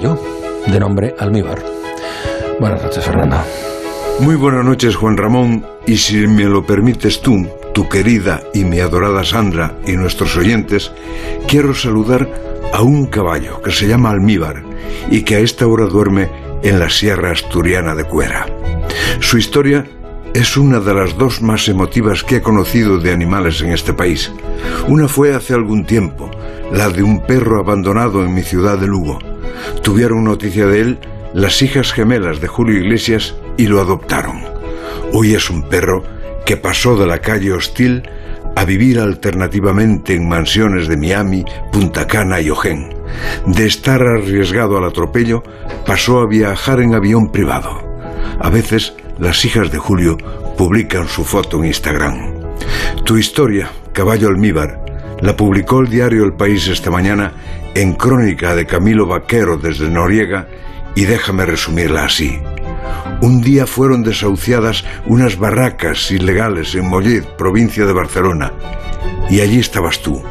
caballo, de nombre Almíbar. Buenas noches, Fernando. Muy buenas noches, Juan Ramón, y si me lo permites tú, tu querida y mi adorada Sandra y nuestros oyentes, quiero saludar a un caballo que se llama Almíbar y que a esta hora duerme en la Sierra Asturiana de Cuera. Su historia es una de las dos más emotivas que he conocido de animales en este país. Una fue hace algún tiempo, la de un perro abandonado en mi ciudad de Lugo. Tuvieron noticia de él las hijas gemelas de Julio Iglesias y lo adoptaron. Hoy es un perro que pasó de la calle hostil a vivir alternativamente en mansiones de Miami, Punta Cana y Ojén. De estar arriesgado al atropello, pasó a viajar en avión privado. A veces, las hijas de Julio publican su foto en Instagram. Tu historia, Caballo Almíbar, la publicó el diario El País esta mañana en crónica de Camilo Vaquero desde Noriega y déjame resumirla así. Un día fueron desahuciadas unas barracas ilegales en Mollet, provincia de Barcelona, y allí estabas tú.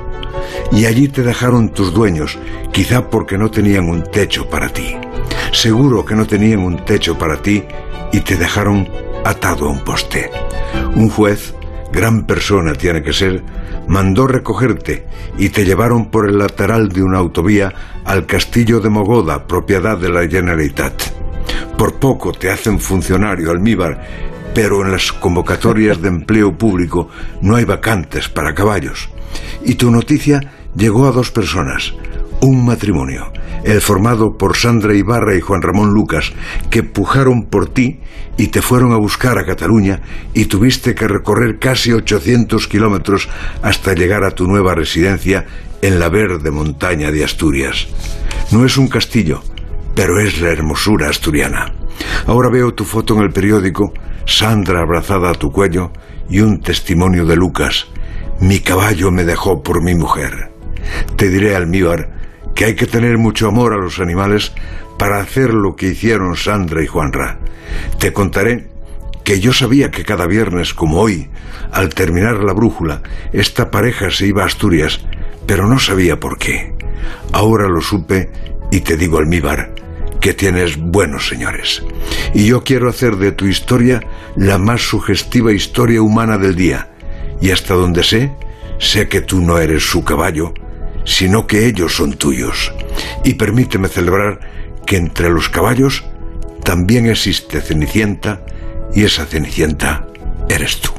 Y allí te dejaron tus dueños, quizá porque no tenían un techo para ti. Seguro que no tenían un techo para ti y te dejaron atado a un poste. Un juez, gran persona tiene que ser, mandó recogerte y te llevaron por el lateral de una autovía al castillo de Mogoda, propiedad de la Generalitat. Por poco te hacen funcionario almíbar, pero en las convocatorias de empleo público no hay vacantes para caballos. Y tu noticia llegó a dos personas, un matrimonio, el formado por Sandra Ibarra y Juan Ramón Lucas, que pujaron por ti y te fueron a buscar a Cataluña y tuviste que recorrer casi 800 kilómetros hasta llegar a tu nueva residencia en la verde montaña de Asturias. No es un castillo, pero es la hermosura asturiana. Ahora veo tu foto en el periódico, Sandra abrazada a tu cuello y un testimonio de Lucas. Mi caballo me dejó por mi mujer. Te diré, almíbar, que hay que tener mucho amor a los animales para hacer lo que hicieron Sandra y Juanra. Te contaré que yo sabía que cada viernes, como hoy, al terminar la brújula, esta pareja se iba a Asturias, pero no sabía por qué. Ahora lo supe y te digo, almíbar, que tienes buenos señores. Y yo quiero hacer de tu historia la más sugestiva historia humana del día. Y hasta donde sé, sé que tú no eres su caballo, sino que ellos son tuyos. Y permíteme celebrar que entre los caballos también existe Cenicienta y esa Cenicienta eres tú.